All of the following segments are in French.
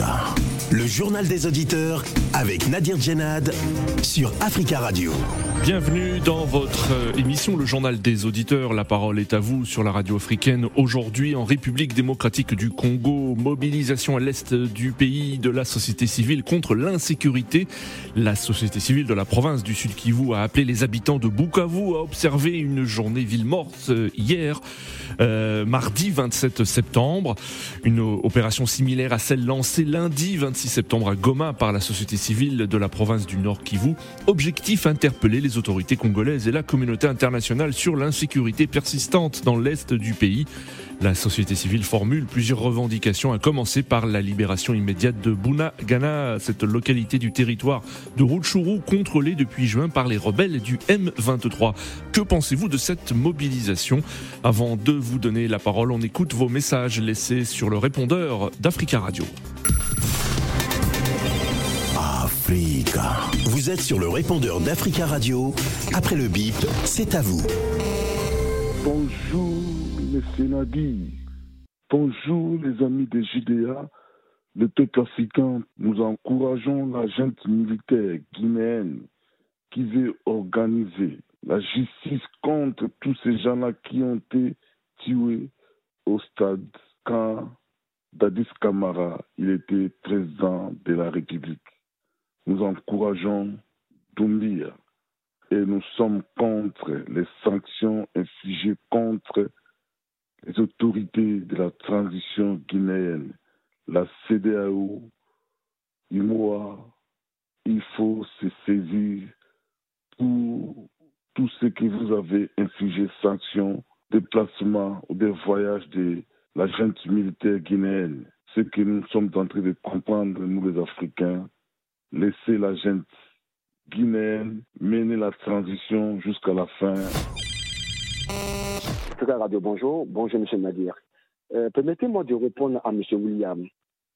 Africa, le journal des auditeurs avec Nadir Djenad sur Africa Radio. Bienvenue dans votre euh, émission Le Journal des Auditeurs. La parole est à vous sur la radio africaine. Aujourd'hui, en République démocratique du Congo, mobilisation à l'est du pays de la société civile contre l'insécurité. La société civile de la province du Sud Kivu a appelé les habitants de Bukavu à observer une journée ville morte euh, hier, euh, mardi 27 septembre. Une opération similaire à celle lancée lundi 26 septembre à Goma par la société civile de la province du Nord Kivu. Objectif interpeller les autorités congolaises et la communauté internationale sur l'insécurité persistante dans l'est du pays. La société civile formule plusieurs revendications, à commencer par la libération immédiate de Buna Gana, cette localité du territoire de Rutshuru contrôlée depuis juin par les rebelles du M23. Que pensez-vous de cette mobilisation? Avant de vous donner la parole, on écoute vos messages laissés sur le répondeur d'Africa Radio. Vous êtes sur le répondeur d'Africa Radio. Après le bip, c'est à vous. Bonjour, Monsieur Nadi. Bonjour, les amis de JDA. Le peuple africain, nous encourageons la junte militaire guinéenne qui veut organiser la justice contre tous ces gens-là qui ont été tués au stade quand Dadis Kamara, il était président de la République. Nous encourageons Doumbia et nous sommes contre les sanctions infligées contre les autorités de la transition guinéenne, la CDAO, IMOA. Il faut se saisir pour tout ce que vous avez infligé sanctions, déplacements ou des voyages de la militaire guinéenne. Ce que nous sommes en train de comprendre, nous les Africains, laisser la gente guinéenne mener la transition jusqu'à la fin. Radio, bonjour. Bonjour, M. Nadir. Euh, Permettez-moi de répondre à M. William,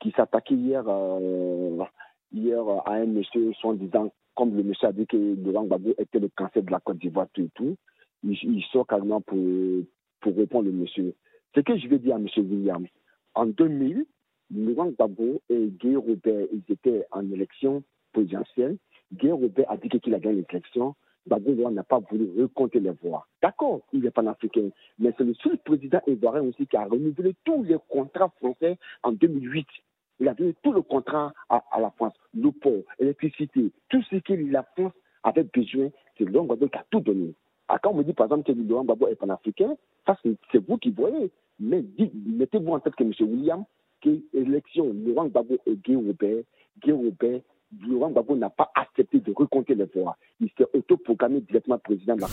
qui s'attaquait hier, euh, hier à un monsieur, disant, comme le monsieur a dit que Laurent Gbagbo était le cancer de la Côte d'Ivoire, tout et tout. Il, il, sort carrément pour, pour répondre au monsieur. Ce que je vais dire à M. William, en 2000, Laurent Gbagbo et Guy Robert, ils étaient en élection présidentielle. Guy Robert a dit qu'il a gagné l'élection. Gbagbo n'a pas voulu recompter les voix. D'accord, il est panafricain, mais c'est le seul président ivoirien aussi qui a renouvelé tous les contrats français en 2008. Il a donné tout le contrat à, la France, le port, l'électricité, tout ce que la France avait besoin, c'est Laurent Gbagbo qui a tout donné. Ah, quand on me dit par exemple que Laurent Gbagbo est panafricain, ça c'est vous qui voyez. Mais mettez-vous en tête que M. William, que l'élection Laurent Gbagbo et Guy Robert, Guy Robert, Laurent Gbagbo n'a pas accepté de recompter les voix. Il s'est autoprogrammé directement président de la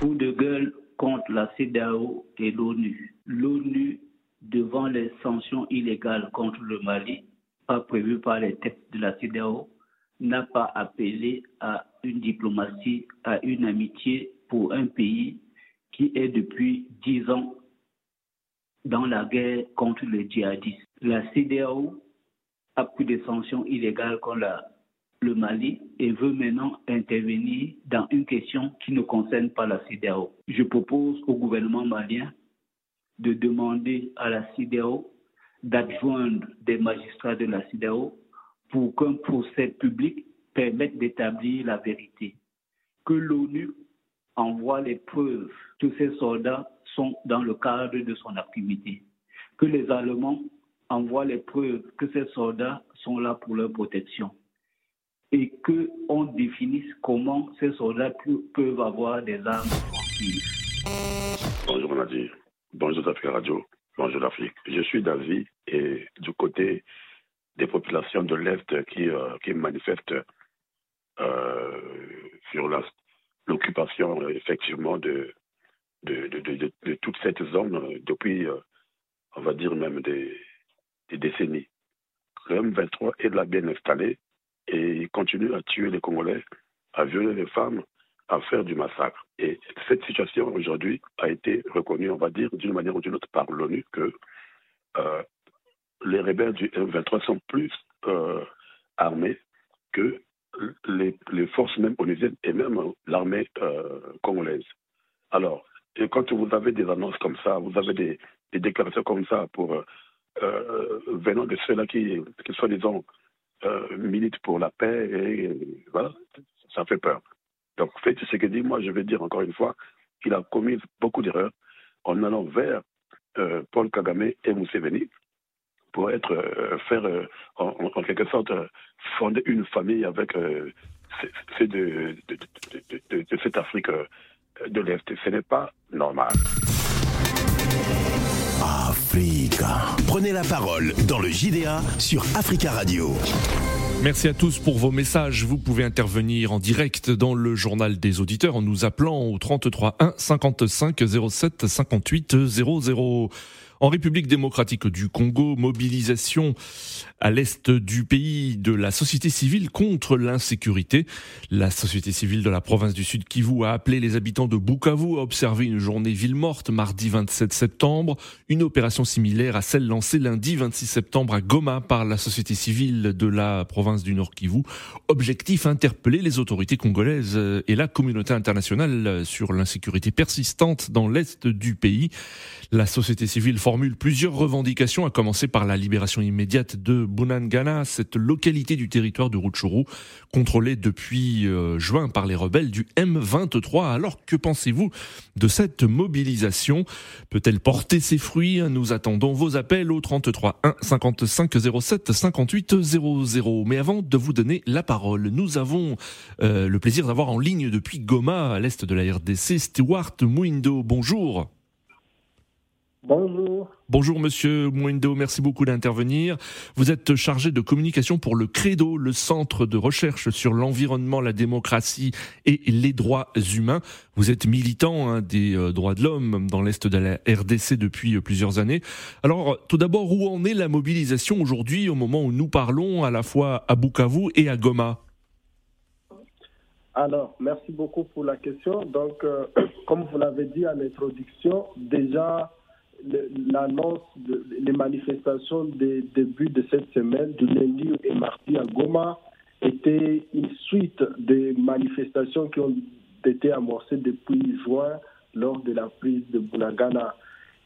Coup de gueule contre la CEDAO et l'ONU. L'ONU, devant les sanctions illégales contre le Mali, pas prévues par les textes de la CEDAO, n'a pas appelé à une diplomatie, à une amitié pour un pays qui est depuis dix ans dans la guerre contre les djihadistes. La CDAO a pris des sanctions illégales contre le Mali et veut maintenant intervenir dans une question qui ne concerne pas la CDAO. Je propose au gouvernement malien de demander à la CDAO d'adjoindre des magistrats de la CDAO pour qu'un procès public permette d'établir la vérité. Que l'ONU envoie les preuves que ces soldats sont dans le cadre de son activité. Que les Allemands envoient les preuves que ces soldats sont là pour leur protection. Et qu'on définisse comment ces soldats peuvent avoir des armes. Bonjour Nadir, bonjour Africa Radio, bonjour l'Afrique. Je suis d'avis et du côté des populations de l'Est qui, euh, manifestent euh, sur l'occupation effectivement de de, toute cette zone euh, depuis, euh, on va dire même des, décennies. Le M23 est là bien installé et il continue à tuer les Congolais, à violer les femmes, à faire du massacre. Et cette situation aujourd'hui a été reconnue, on va dire, d'une manière ou d'une autre par l'ONU que euh, les rebelles du M23 sont plus armés que les, les, forces même onusiennes et même l'armée congolaise. Alors, et quand vous avez des annonces comme ça, vous avez des, déclarations comme ça pour venant de ceux-là qui, qui soi-disant, militent pour la paix, et voilà, ça fait peur. Donc, fait ce que dit, moi, je vais dire encore une fois qu'il a commis beaucoup d'erreurs en allant vers Paul Kagame et Museveni pour être, faire, en, quelque sorte, fonder une famille avec de, cette Afrique euh, de l'Est. Ce n'est pas normal. Africa. Prenez la parole dans le JDA sur Africa Radio. Merci à tous pour vos messages. Vous pouvez intervenir en direct dans le journal des auditeurs en nous appelant au 33 1 55 07 58 00. En République démocratique du Congo, mobilisation à l'est du pays de la société civile contre l'insécurité. La société civile de la province du Sud Kivu a appelé les habitants de Bukavu à observer une journée ville morte mardi 27 septembre, une opération similaire à celle lancée lundi 26 septembre à Goma par la société civile de la province du Nord Kivu. Objectif interpeller les autorités congolaises et la communauté internationale sur l'insécurité persistante dans l'est du pays. La société civile formule plusieurs revendications, à commencer par la libération immédiate de Bunangana, cette localité du territoire de Rutshuru, contrôlée depuis euh, juin par les rebelles du M23. Alors que pensez-vous de cette mobilisation? Peut-elle porter ses fruits? Nous attendons vos appels au 33 1 55 07 58 00. Mais avant de vous donner la parole, nous avons euh, le plaisir d'avoir en ligne depuis Goma, à l'est de la RDC, Stewart Mouindo. Bonjour. Bonjour. Bonjour Monsieur Mouindo, merci beaucoup d'intervenir. Vous êtes chargé de communication pour le Credo, le centre de recherche sur l'environnement, la démocratie et les droits humains. Vous êtes militant hein, des euh, droits de l'homme dans l'Est de la RDC depuis euh, plusieurs années. Alors tout d'abord, où en est la mobilisation aujourd'hui au moment où nous parlons à la fois à Bukavu et à Goma? Alors, merci beaucoup pour la question. Donc, euh, comme vous l'avez dit à l'introduction, déjà, l'annonce des manifestations des début de cette semaine, du lundi et mardi à Goma, était une suite des manifestations qui ont été amorcées depuis juin lors de la prise de Bunagana.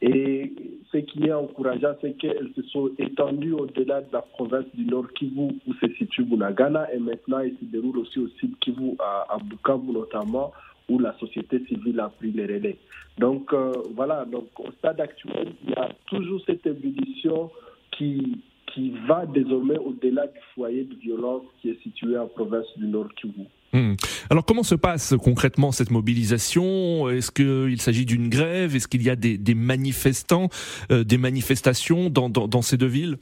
Et ce qui est encourageant, c'est qu'elles se sont étendues au-delà de la province du Nord Kivu où se situe Bunagana et maintenant elles se déroulent aussi au Sud Kivu, à Bukavu notamment, où la société civile a pris les relais. Donc euh, voilà, donc au stade actuel, il y a toujours cette ébullition qui, qui va désormais au-delà du foyer de violence qui est situé en province du Nord Kivu. Hmm. Alors comment se passe concrètement cette mobilisation? Est-ce qu'il s'agit d'une grève? Est-ce qu'il y a des, des manifestants, euh, des manifestations dans, dans, dans ces deux villes?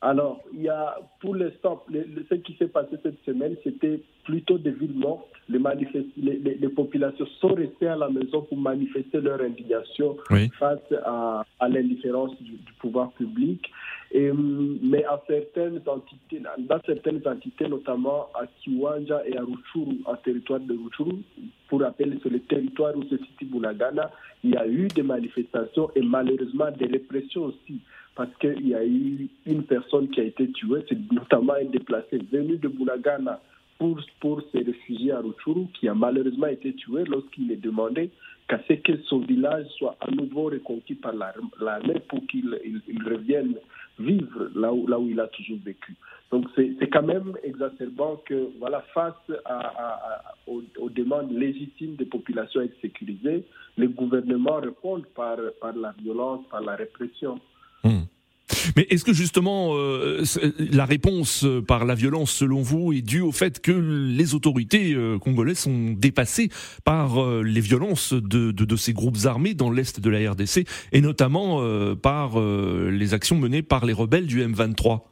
Alors, il y a, pour l'instant, ce qui s'est passé cette semaine, c'était plutôt des villes mortes. Les, les, les, populations sont restées à la maison pour manifester leur indignation face à, à l'indifférence du, pouvoir public. Et, mais à certaines entités, dans certaines entités, notamment à Kiwanja et à Ruchuru, en territoire de Ruchuru, pour rappel, sur le territoire où se situe Bunagana, il y a eu des manifestations et malheureusement des répressions aussi parce qu'il y a eu une personne qui a été tuée, c'est notamment un déplacé venu de Bunagana pour, pour se réfugier à Rutshuru, qui a malheureusement été tué lorsqu'il est demandé qu'à ce que son village soit à nouveau reconquis par l'armée pour qu'il revienne vivre là où, là où il a toujours vécu. Donc c'est quand même exacerbant que, voilà, face à, aux, demandes légitimes des populations à être sécurisées, le gouvernement répond par, par la violence, par la répression. Hmm. Mais est-ce que justement euh, la réponse euh, par la violence, selon vous, est due au fait que les autorités euh, congolaises sont dépassées par les violences de, de, ces groupes armés dans l'est de la RDC et notamment par les actions menées par les rebelles du M23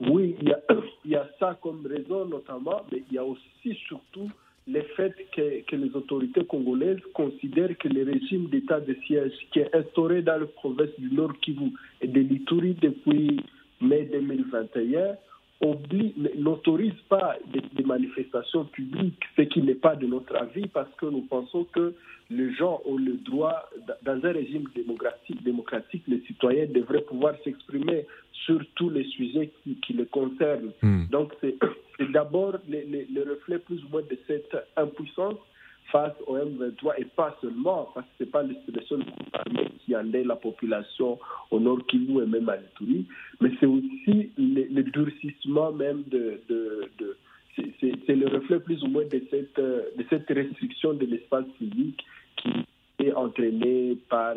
Oui, il y a ça comme raison notamment, mais il y a aussi surtout le fait que, les autorités congolaises considèrent que le régime d'état de siège qui est instauré dans la province du Nord Kivu et de l'Ituri depuis mai 2021 n'autorise pas des, manifestations publiques, ce qui n'est pas de notre avis parce que nous pensons que les gens ont le droit, dans un régime démocratique, démocratique les citoyens devraient pouvoir s'exprimer sur tous les sujets qui, qui les concernent. Hmm. Donc c'est d'abord le, le, le, reflet plus ou moins de cette impuissance face au M23 et pas seulement, parce que ce n'est pas le, seul groupe qui endeuille la population au nord Kivu et même à l'Ituri, mais c'est aussi le, durcissement même de, c'est le reflet plus ou moins de cette, restriction de l'espace physique qui est entraînée par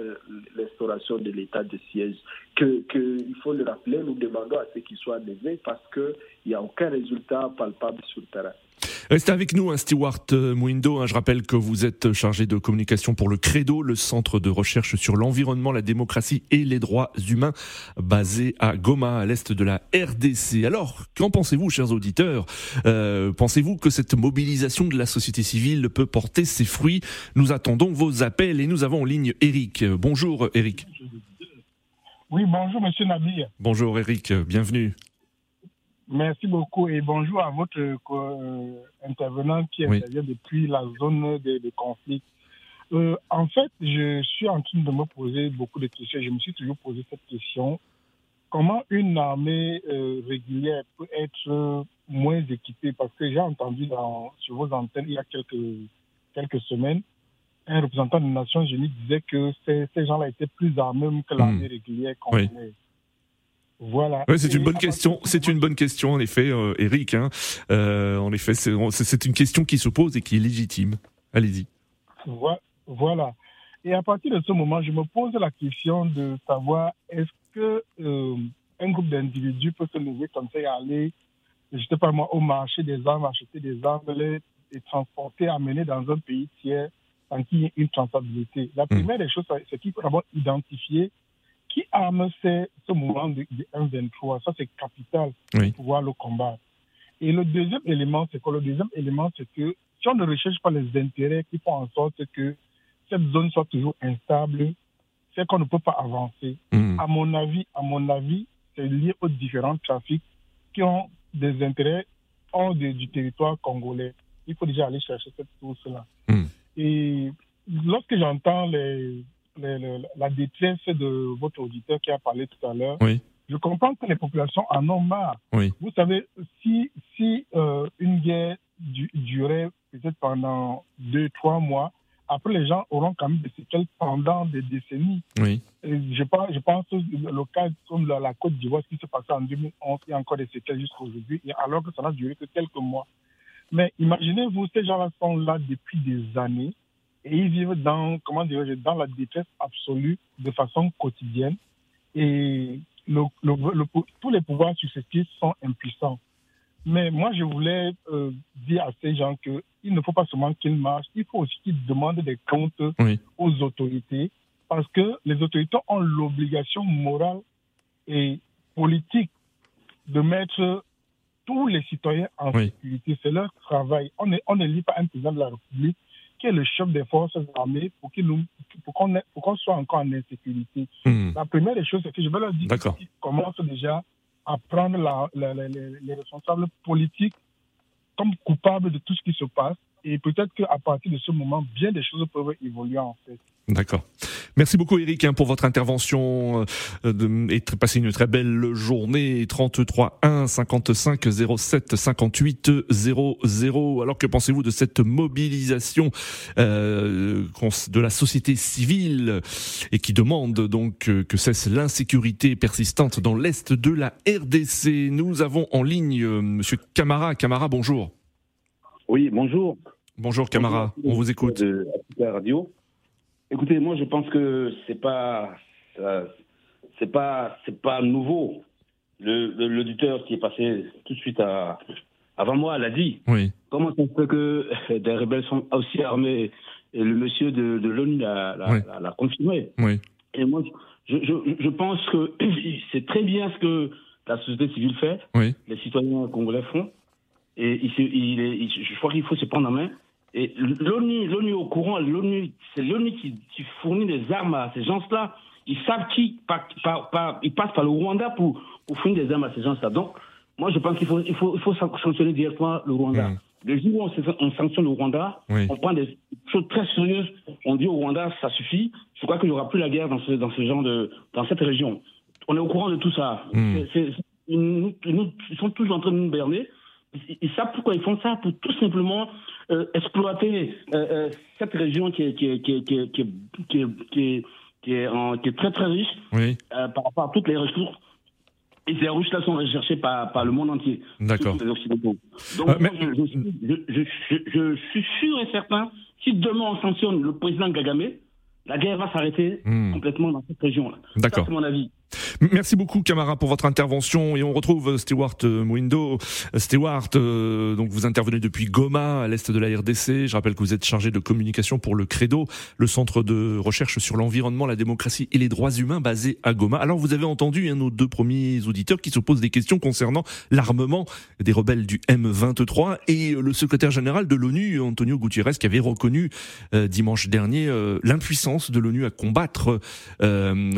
l'instauration de l'état de siège. Que, que, il faut le rappeler, nous demandons à ce qu'il soit levé parce qu'il n'y a aucun résultat palpable sur le terrain. Restez avec nous, hein, Stewart euh, Mouindo. Hein. je rappelle que vous êtes chargé de communication pour le Credo, le centre de recherche sur l'environnement, la démocratie et les droits humains, basé à Goma, à l'est de la RDC. Alors, qu'en pensez-vous, chers auditeurs? Euh, Pensez-vous que cette mobilisation de la société civile peut porter ses fruits? Nous attendons vos appels et nous avons en ligne Eric. Bonjour, Eric. Oui, bonjour, monsieur Nadir. Bonjour, Eric. Bienvenue. Merci beaucoup et bonjour à votre euh, intervenant qui intervient depuis la zone de, conflit. Euh, en fait, je suis en train de me poser beaucoup de questions. Je me suis toujours posé cette question. Comment une armée euh, régulière peut être moins équipée? Parce que j'ai entendu dans, sur vos antennes il y a quelques, quelques semaines, un représentant des Nations Unies disait que ces, ces gens-là étaient plus armés que l'armée hmm. régulière qu'on voilà. c'est une bonne question. C'est une bonne question, en effet, euh, Eric. Hein. Euh, en effet, c'est une question qui se pose et qui est légitime. Allez-y. Voilà. Et à partir de ce moment, je me pose la question de savoir est-ce que euh, un groupe d'individus peut se lever comme ça et aller, je sais pas moi, au marché des armes, acheter des armes, les, transporter, amener dans un pays tiers sans qu'il y ait une traçabilité. La hmm. première des choses, c'est qu'il faut d'abord identifier qui arme ce mouvement de, 1-23 Ça, c'est capital pour pouvoir le combattre. Et le deuxième élément, c'est quoi? Le deuxième élément, c'est que si on ne recherche pas les intérêts qui font en sorte que cette zone soit toujours instable, c'est qu'on ne peut pas avancer. Hmm. À mon avis, à mon avis, c'est lié aux différents trafics qui ont des intérêts hors du territoire congolais. Il faut déjà aller chercher cette source-là. Hmm. Et lorsque j'entends les, la détresse de votre auditeur qui a parlé tout à l'heure, je comprends que les populations en ont marre. Vous savez, si, si euh, une guerre durait peut-être pendant deux, trois mois, après les gens auront quand même des séquelles pendant des décennies. je, pense, je pense le cas comme la, Côte d'Ivoire, ce qui s'est passé en 2011, il y a encore des séquelles jusqu'à aujourd'hui, alors que ça n'a duré que quelques mois. Mais imaginez-vous, ces gens-là sont là depuis des années et ils vivent dans, comment dirais dans la détresse absolue de façon quotidienne. Et le, tous les pouvoirs successifs sont impuissants. Mais moi, je voulais euh, dire à ces gens qu'il ne faut pas seulement qu'ils marchent, il faut aussi qu'ils demandent des comptes aux autorités, parce que les autorités ont l'obligation morale et politique de mettre tous les citoyens en sécurité. C'est leur travail. On ne lit pas un président de la République qui est le chef des forces armées pour qu'on soit encore en insécurité. Hmm. La première des choses, c'est que je vais leur dire qu'ils commencent déjà à prendre les responsables politiques comme coupables de tout ce qui se passe. Et peut-être qu'à partir de ce moment, bien des choses peuvent évoluer en fait. D'accord. Merci beaucoup Eric hein, pour votre intervention euh, et passez une très belle journée. 33 1 55 07 58 00. Alors que pensez-vous de cette mobilisation euh, de la société civile et qui demande donc euh, que cesse l'insécurité persistante dans l'est de la RDC Nous avons en ligne Monsieur Camara. Camara, bonjour. Oui, bonjour. Bonjour Camara, on vous écoute. De radio. Écoutez, moi je pense que c'est pas c'est pas c'est pas nouveau. L'auditeur qui est passé tout de suite à, avant moi l'a dit. Oui. Comment ça se fait que des rebelles sont aussi armés et le monsieur de, de l'ONU l'a confirmé. Oui. Et moi, je, je, je pense que c'est très bien ce que la société civile fait, oui. les citoyens congolais font. Et il, il, je crois qu'il faut se prendre en main et l'ONU, l'ONU au courant, l'ONU, c'est l'ONU qui, fournit des armes à ces gens-là. Ils savent qui, ils passent par le Rwanda pour, pour fournir des armes à ces gens-là. Donc, moi, je pense qu'il faut, il faut, il faut sanctionner directement le Rwanda. Mmh. Le jour où on, sanctionne le Rwanda, on prend des choses très sérieuses. On dit au Rwanda, ça suffit. Je crois qu'il n'y aura plus la guerre dans ce, dans ce genre de, dans cette région. On est au courant de tout ça. Mmh. ils sont tous en train de nous berner. Ils, savent pourquoi ils font ça, pour tout simplement euh, exploiter euh, cette région qui est, très très riche par rapport à toutes les ressources. Et ces ressources-là sont recherchées par, par le monde entier. D'accord. Donc, je, je, je, suis sûr et certain, si demain on sanctionne le président Kagame, la guerre va s'arrêter hmm. complètement dans cette région-là. D'accord. C'est mon avis. Merci beaucoup Camara pour votre intervention et on retrouve Stewart euh, Mwindo. Stewart, euh, donc vous intervenez depuis Goma à l'est de la RDC. Je rappelle que vous êtes chargé de communication pour le Credo, le centre de recherche sur l'environnement, la démocratie et les droits humains basé à Goma. Alors vous avez entendu un nos deux premiers auditeurs qui se posent des questions concernant l'armement des rebelles du M23 et le secrétaire général de l'ONU, Antonio Gutiérrez, qui avait reconnu euh, dimanche dernier l'impuissance de l'ONU à combattre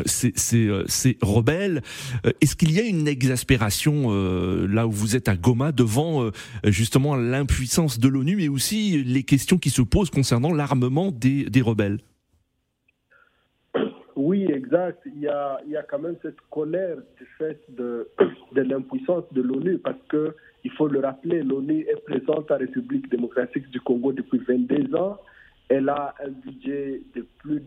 ces, ces, ces rebelles. Euh, est-ce qu'il y a une exaspération euh, là où vous êtes à Goma devant euh, justement l'impuissance de l'ONU, mais aussi les questions qui se posent concernant l'armement des, rebelles? Oui, exact. Il y, a, quand même cette colère du fait de, l'impuissance de l'ONU parce que, il faut le rappeler, l'ONU est présente en République démocratique du Congo depuis 22 ans. Elle a un budget, de plus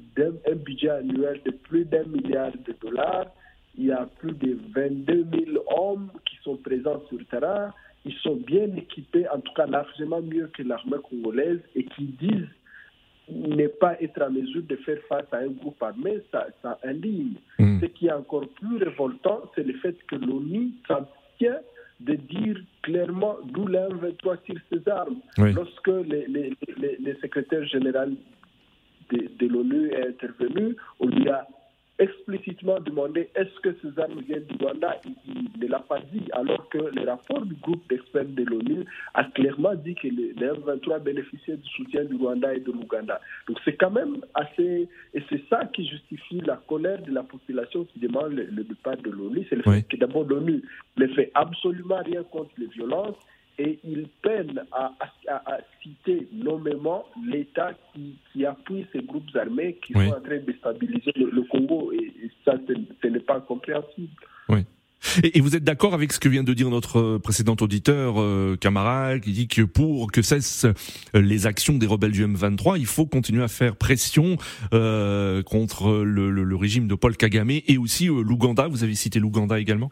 un budget annuel de plus d'un milliard de dollars il y a plus de 22 000 hommes qui sont présents sur le terrain. Ils sont bien équipés, en tout cas largement mieux que l'armée congolaise, et qui disent ne pas être en mesure de faire face à un groupe armé, ça, ça indigne. Hmm. Ce qui est encore plus révoltant, c'est le fait que l'ONU s'abstient de dire clairement d'où l'M23 tire ses armes. Lorsque les, secrétaires généraux de, de l'ONU est intervenu, on lui a explicitement demandé est-ce que ces armes viennent du Rwanda, il, ne l'a pas dit, alors que le rapport du groupe d'experts de l'ONU a clairement dit que les, M23 bénéficiaient du soutien du Rwanda et de l'Ouganda. Donc c'est quand même assez... Et c'est ça qui justifie la colère de la population qui demande le, départ de l'ONU. C'est le fait que d'abord l'ONU ne fait absolument rien contre les violences et il peine à, citer nommément l'État qui, qui, appuie ces groupes armés qui sont en train de déstabiliser le, Congo. Et, ça, ce n'est pas compréhensible. Oui. Et, vous êtes d'accord avec ce que vient de dire notre précédent auditeur, euh, camarade, qui dit que pour que cessent les actions des rebelles du M23, il faut continuer à faire pression euh, contre le, le, régime de Paul Kagame et aussi euh, l'Ouganda. Vous avez cité l'Ouganda également?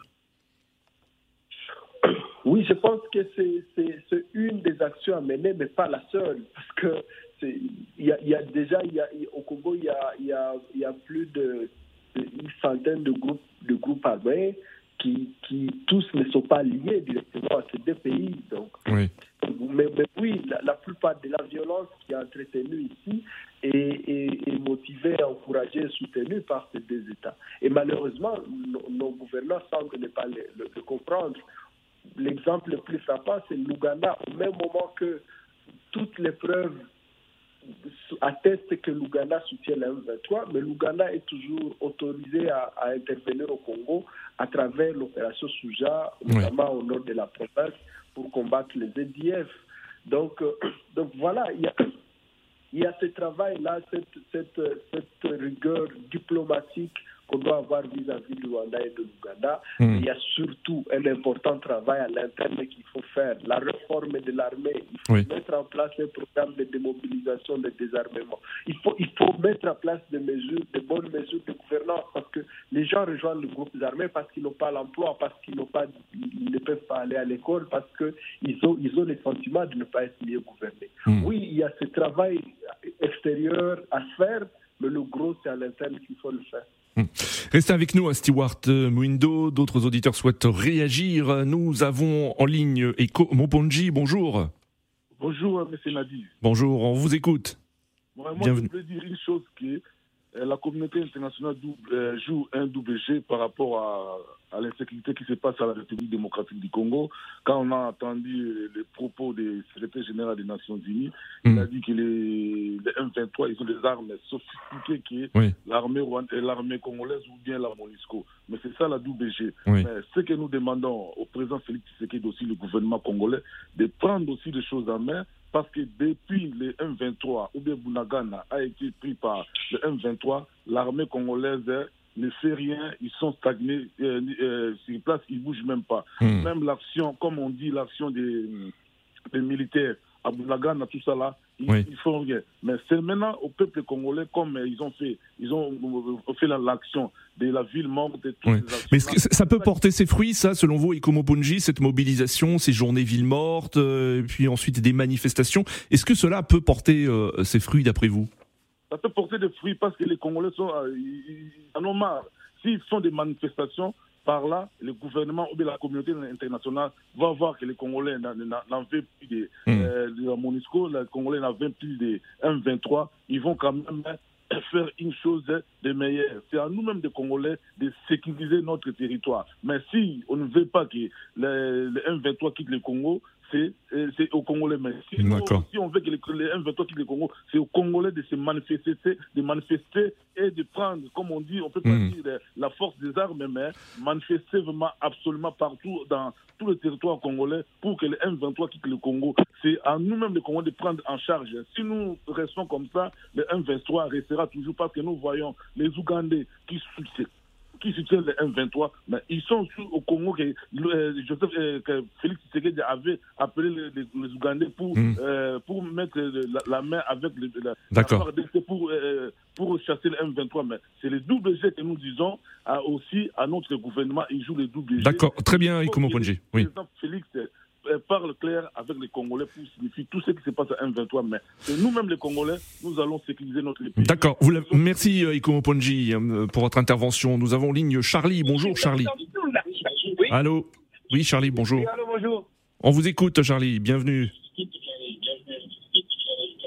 Oui, je pense que c'est une des actions à mener, mais pas la seule, parce que il y, a, déjà il y a, au Congo il y a, y a, plus de, une centaine de groupes de groupes armés qui, qui tous ne sont pas liés directement à ces deux pays. Donc, oui. Mais, oui, la, plupart de la violence qui est entretenue ici est, est, motivée, encouragée, soutenue par ces deux États. Et malheureusement, nos, gouvernants semblent ne pas le comprendre l'exemple le plus frappant, c'est l'Ouganda. Au même moment que toutes les preuves attestent que l'Ouganda soutient la M23, mais l'Ouganda est toujours autorisé à, intervenir au Congo à travers l'opération Souja, notamment au nord de la province, pour combattre les EDF. Donc, euh, donc voilà, il y a, il y a ce travail-là, cette, cette, cette rigueur diplomatique qu'on doit avoir vis-à-vis du Rwanda et de l'Ouganda. Hmm. Il y a surtout un important travail à l'interne qu'il faut faire. La réforme de l'armée, il faut mettre en place un programme de démobilisation, de désarmement. Il faut, il faut mettre en place des mesures, de bonnes mesures de gouvernance parce que les gens rejoignent le groupe armés parce qu'ils n'ont pas l'emploi, parce qu'ils n'ont pas, ils ne peuvent pas aller à l'école, parce qu'ils ont, ils ont le sentiment de ne pas être mieux gouvernés. Hmm. Oui, il y a ce travail extérieur à faire, mais le gros, c'est à l'interne qu'il faut le faire. Hmm. Restez avec nous à Stewart Mwindo. D'autres auditeurs souhaitent réagir. Nous avons en ligne Eko Moponji. Bonjour. Bonjour, M. Nadi. Bonjour, on vous écoute. moi, je voulais dire une chose euh, la communauté internationale euh, joue un double jeu par rapport à, à l'insécurité qui se passe à la République démocratique du Congo. Quand on a entendu les propos du secrétaire général des Nations Unies, il a hmm. dit que les, M23, ils ont des armes sophistiquées que l'armée l'armée congolaise ou bien la MONUSCO. Mais c'est ça la WG. Mais ce que nous demandons au président Félix Tshisekedi aussi, le gouvernement congolais, de prendre aussi des choses en main parce que depuis le M23, ou bien Bunagana a été pris par le M23, l'armée congolaise ne fait rien, ils sont stagnés euh, euh, sur place, ils ne bougent même pas. Hmm. Même l'action, comme on dit, l'action des, des militaires à Boulagana, tout ça là, Oui. ils font rien. Mais c'est maintenant au peuple congolais, comme ils ont fait, ils ont euh, fait la- l'action de la ville morte, de toutes Oui. ces actions Mais que ça peut porter ses fruits, ça, selon vous, Ikomo Ponji, cette mobilisation, ces journées villes mortes, euh, et puis ensuite des manifestations? Est-ce que cela peut porter euh, ses fruits, d'après vous? Ça peut porter des fruits parce que les Congolais sont, euh, ils, ils en ont marre. S'ils font des manifestations, par là, le gouvernement ou bien la communauté internationale va voir que les Congolais n'en- veulent plus de, Mm. euh, de la MONUSCO, les Congolais n'en veulent plus de M23. Ils vont quand même faire une chose de meilleure. C'est à nous-mêmes, des Congolais, de sécuriser notre territoire. Mais si on ne veut pas que le, le M23 quitte le Congo, c'est euh, aux Congolais. Mais si, on veut que les, les M23 quittent le Congo, c'est aux Congolais de se manifester, de manifester et de prendre, comme on dit, on peut pas Mm. dire euh, la force des armes, mais manifester vraiment absolument partout dans tout le territoire congolais pour que les M23 quittent le Congo. C'est à nous-mêmes, les Congolais, de prendre en charge. Si nous restons comme ça, le M23 restera toujours parce que nous voyons les Ougandais qui soutiennent qui soutiennent les M23, mais ils sont sous- au Congo que, euh, Joseph, euh, que Félix Tshisekedi avait appelé les, les- les Ougandais pour, Mm. euh, pour mettre le- la, la main avec le, la, la pour, euh, pour chasser le M23. Mais c'est le double G que nous disons à- aussi à notre gouvernement. Il joue le double G. D'accord, très bien, Ikomo Ponji. le Oui. Félix euh, parle clair avec les Congolais pour signifier tout ce qui se passe à M23. Mais nous-mêmes les Congolais, nous allons sécuriser notre pays. D'accord. Merci, euh, Ikomo Ponji, euh, pour votre intervention. Nous avons ligne Charlie. Bonjour, Charlie. Allô? Oui, Charlie, bonjour. Allô, bonjour. On vous écoute, Charlie. Bienvenue.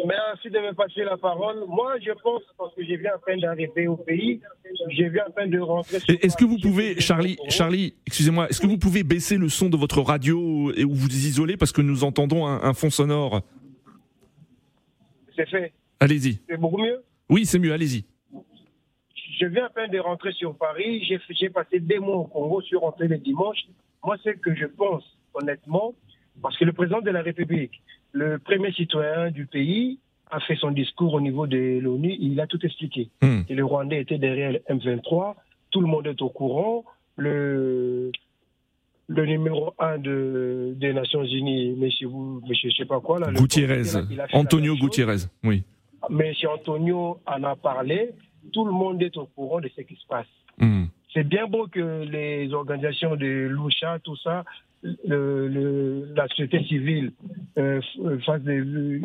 Merci de me passer la parole. Moi, je pense, parce que je viens à peine d'arriver au pays, je viens à peine de rentrer. sur Est-ce que vous pouvez, Charlie, Charlie, excusez-moi, est-ce que vous pouvez baisser le son de votre radio et ou vous isoler parce que nous entendons un, un fond sonore? C'est fait. Allez-y. C'est beaucoup mieux? Oui, c'est mieux, allez-y. Je viens à peine de rentrer sur Paris. J'ai passé des mois au Congo. Je suis rentré le dimanche. Moi, c'est que je pense, honnêtement, parce que le président de la République, le premier citoyen du pays, a fait son discours au niveau de l'ONU. Il a tout expliqué. Hmm. Et le Rwandais était derrière le M23. Tout le monde est au courant. Le, le numéro un de, des Nations Unies, monsieur, vous, monsieur, je sais pas quoi, là. Gutiérrez, là, Antonio. Gutiérrez, oui. Monsieur Antonio en a parlé. Tout le monde est au courant de ce qui se passe. Hmm. C'est bien beau que les organisations de Loucha, tout ça, le, le- la société civile euh, des.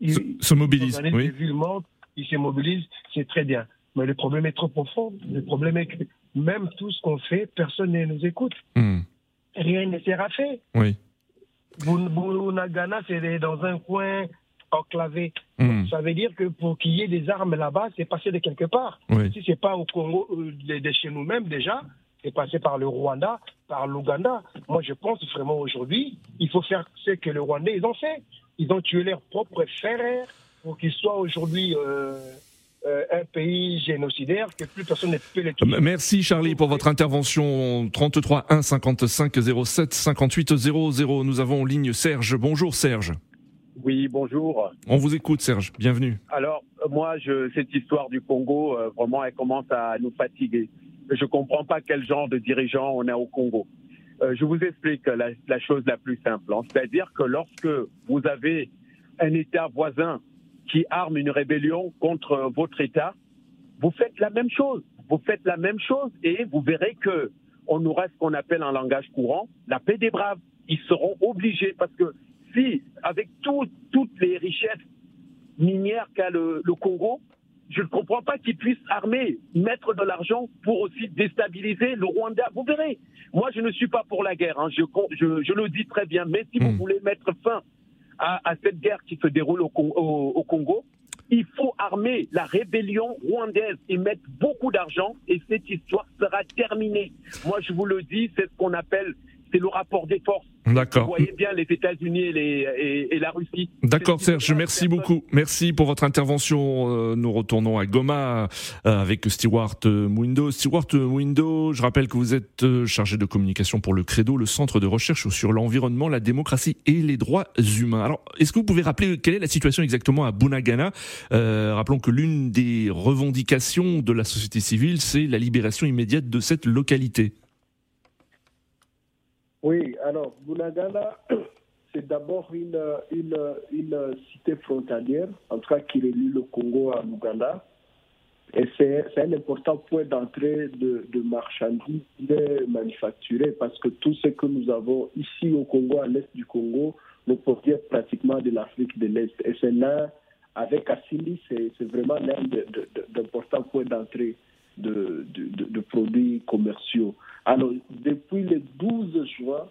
ils- Se, se mobilise, oui. des villes mortes, ils se mobilisent, c'est très bien. Mais le problème est trop profond. Le problème est que même tout ce qu'on fait, personne ne nous écoute. Hmm. Rien ne sera fait. Oui. Bunagana, c'est dans un coin enclavé. Hmm. Ça veut dire que pour qu'il y ait des armes là-bas, c'est passé de quelque part. Oui. Si c'est pas au Congo, euh, de chez nous-mêmes déjà, c'est passé par le Rwanda, par l'Ouganda. Moi, je pense vraiment aujourd'hui, il faut faire ce que les Rwandais ils ont fait. Ils ont tué leurs propres frères pour qu'ils soient aujourd'hui euh, euh, un pays génocidaire que plus personne ne peut les tuer. M- Merci Charlie pour votre intervention. 33 1 55 07 58 00. Nous avons en ligne Serge. Bonjour Serge. Oui, bonjour. On vous écoute Serge. Bienvenue. Alors, moi, je, cette histoire du Congo, euh, vraiment, elle commence à nous fatiguer. Je ne comprends pas quel genre de dirigeant on a au Congo. Euh, je vous explique la, chose la plus simple. hein. C'est-à-dire que lorsque vous avez un État voisin qui arme une rébellion contre votre État, vous faites la même chose. Vous faites la même chose et vous verrez que on aura ce qu'on appelle en langage courant la paix des braves. Ils seront obligés parce que si, avec tout- toutes les richesses minières qu'a le Congo, je ne comprends pas qu'ils puissent armer, mettre de l'argent pour aussi déstabiliser le Rwanda. Vous verrez, moi je ne suis pas pour la guerre, hein. je, je- je le dis très bien, mais si vous voulez mettre fin à, à cette guerre qui se déroule au, Con- au- au Congo, il faut armer la rébellion rwandaise et mettre beaucoup d'argent et cette histoire sera terminée. Moi je vous le dis, c'est ce qu'on appelle c'est le rapport des forces. D'accord. Vous voyez bien les États-Unis et, les- et- et la Russie. D'accord Serge, merci beaucoup. Merci pour votre intervention. Euh, Nous retournons à Goma euh, avec Stewart euh, Mwindo. Stewart Mwindo, je rappelle que vous êtes chargé de communication pour le Credo, le centre de recherche sur l'environnement, la démocratie et les droits humains. Alors, est-ce que vous pouvez rappeler quelle est la situation exactement à Bunagana? Euh, Rappelons que l'une des revendications de la société civile, c'est la libération immédiate de cette localité. Oui, alors, Bunagana, c'est d'abord une, une, une cité frontalière, en tout cas qui relie le Congo à l'Ouganda. Et c'est un important point d'entrée de, de marchandises manufacturées parce que tout ce que nous avons ici au Congo, à l'est du Congo, nous provient pratiquement de l'Afrique de l'Est. Et c'est là, avec Assili, c'est vraiment l'un de- de- d'importants points d'entrée de, de, de- de produits commerciaux. Alors, depuis le 12 juin,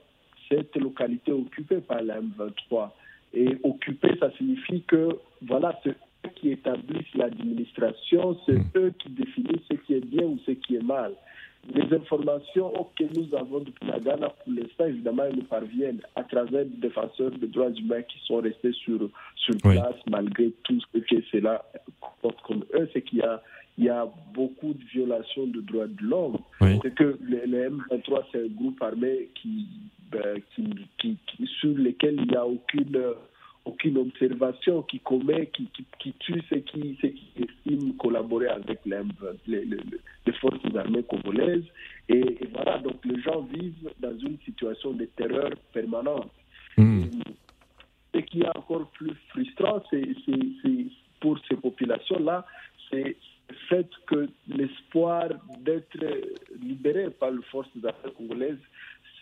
cette localité est occupée par la M23. Et occupée, ça signifie que, voilà, c'est eux qui établissent l'administration, c'est eux qui définissent ce qui est bien ou ce qui est mal. Les informations que nous avons depuis la Ghana, pour l'instant, évidemment, elles nous parviennent à travers des défenseurs des droits humains qui sont restés sur, sur Oui. place malgré tout ce que cela comporte comme eux. C'est qu'il y a, il y a beaucoup de violations de droits de l'homme. Oui. C'est que le, le M23, c'est un groupe armé qui, ben, qui, qui- qui- sur lequel il n'y a aucune aucune observation qui commet, qui, qui, tue ceux qui, ceux qui estiment collaborer avec les, les, les- les forces armées congolaises. Et, et voilà, donc les gens vivent dans une situation de terreur permanente. Ce qui est encore plus frustrant, c'est pour ces populations-là, c'est fait que l'espoir d'être libéré par les forces armées congolaises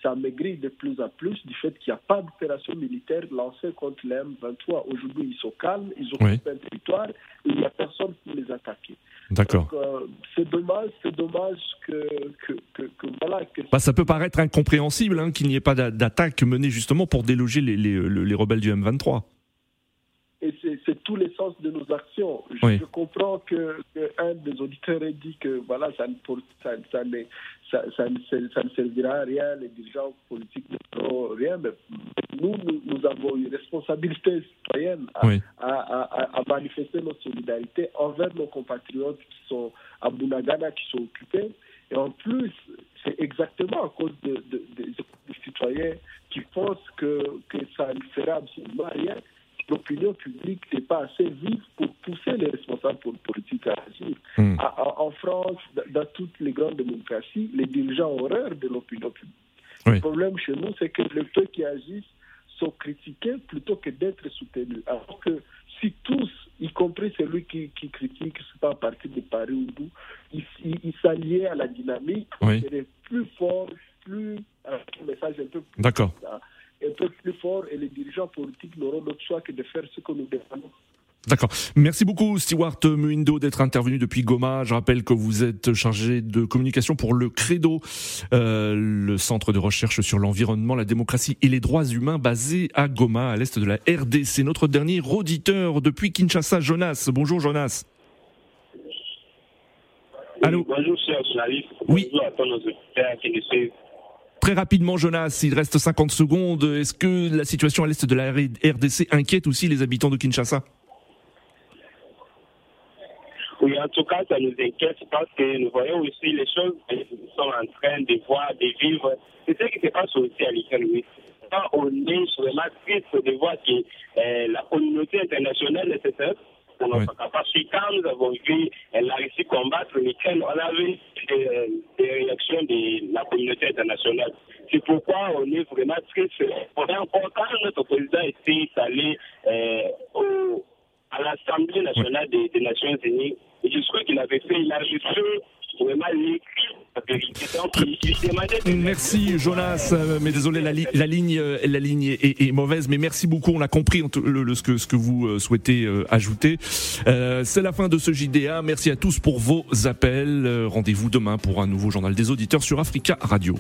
s'amaigrit de plus en plus du fait qu'il n'y a pas d'opération militaire lancée contre les M23. Aujourd'hui, ils sont calmes, ils occupent Oui. un territoire, il n'y a personne pour les attaquer. D'accord. Euh, c'est dommage, c'est dommage que, que, que, que voilà, Bah, ça peut paraître incompréhensible hein, qu'il n'y ait pas d'a- d'attaque menée justement pour déloger les, les- le- les rebelles du M23. Et c'est tout l'essence de nos actions. Je, Oui. je comprends que, que un des auditeurs ait dit que voilà, ça ne, ça, ça ne, ça, ça ne, ser- ça ne servira à rien, les dirigeants politiques ne feront rien, mais nous, nous, nous avons une responsabilité citoyenne à, Oui. à, à- à manifester notre solidarité envers nos compatriotes qui sont à Bunagana, qui sont occupés. Et en plus, c'est exactement à cause de, de- de- des citoyens qui pensent que, que ça ne fera absolument rien l'opinion publique n'est pas assez vive pour pousser les responsables po- politiques à agir. Hmm. En France, dans- toutes les grandes démocraties, les dirigeants ont horreur de l'opinion publique. Oui. Le problème chez nous, c'est que les ceux qui agissent sont critiqués plutôt que d'être soutenus. Alors que si tous, y compris celui qui, qui critique, c'est pas à partir de Paris ou d'où, ils s'alliaient à la dynamique, Oui. ils seraient plus forts, plus, un message un peu plus D'accord. Un peu plus fort et les dirigeants politiques n'auront d'autre choix que de faire ce que nous défendons. D'accord. Merci beaucoup, Stewart Muindo, d'être intervenu depuis Goma. Je rappelle que vous êtes chargé de communication pour le Credo, euh, le centre de recherche sur l'environnement, la démocratie et les droits humains basé à Goma, à l'est de la RDC. Notre dernier auditeur depuis Kinshasa, Jonas. Bonjour, Jonas. Allô Bonjour, cher journaliste. Oui. Bonjour à tous nos auditeurs qui nous suivent. Très rapidement, Jonas, il reste 50 secondes. Est-ce que la situation à l'est de la RDC inquiète aussi les habitants de Kinshasa? Oui, en tout cas, ça nous inquiète parce que nous voyons aussi les choses que nous sommes en train de voir, de vivre. C'est ce qui se passe aussi à oui. Quand on est vraiment triste de voir que euh, la communauté internationale nécessaire pour notre capacité, quand nous avons vu la Russie combattre l'Ukraine, on avait euh, des réactions de la communauté internationale. C'est pourquoi on est vraiment triste. On est encore, quand notre président était allé euh, au à l'Assemblée nationale des, des Nations Unies. Et je crois qu'il avait fait, il a reçu Merci Jonas, Euh, mais désolé la, li- la ligne, euh, est, mauvaise, mais merci beaucoup. On a compris ce que vous euh, souhaitez ajouter. C'est la fin de ce JDA. Merci à tous pour vos appels. Rendez-vous demain pour un nouveau journal des auditeurs sur Africa Radio.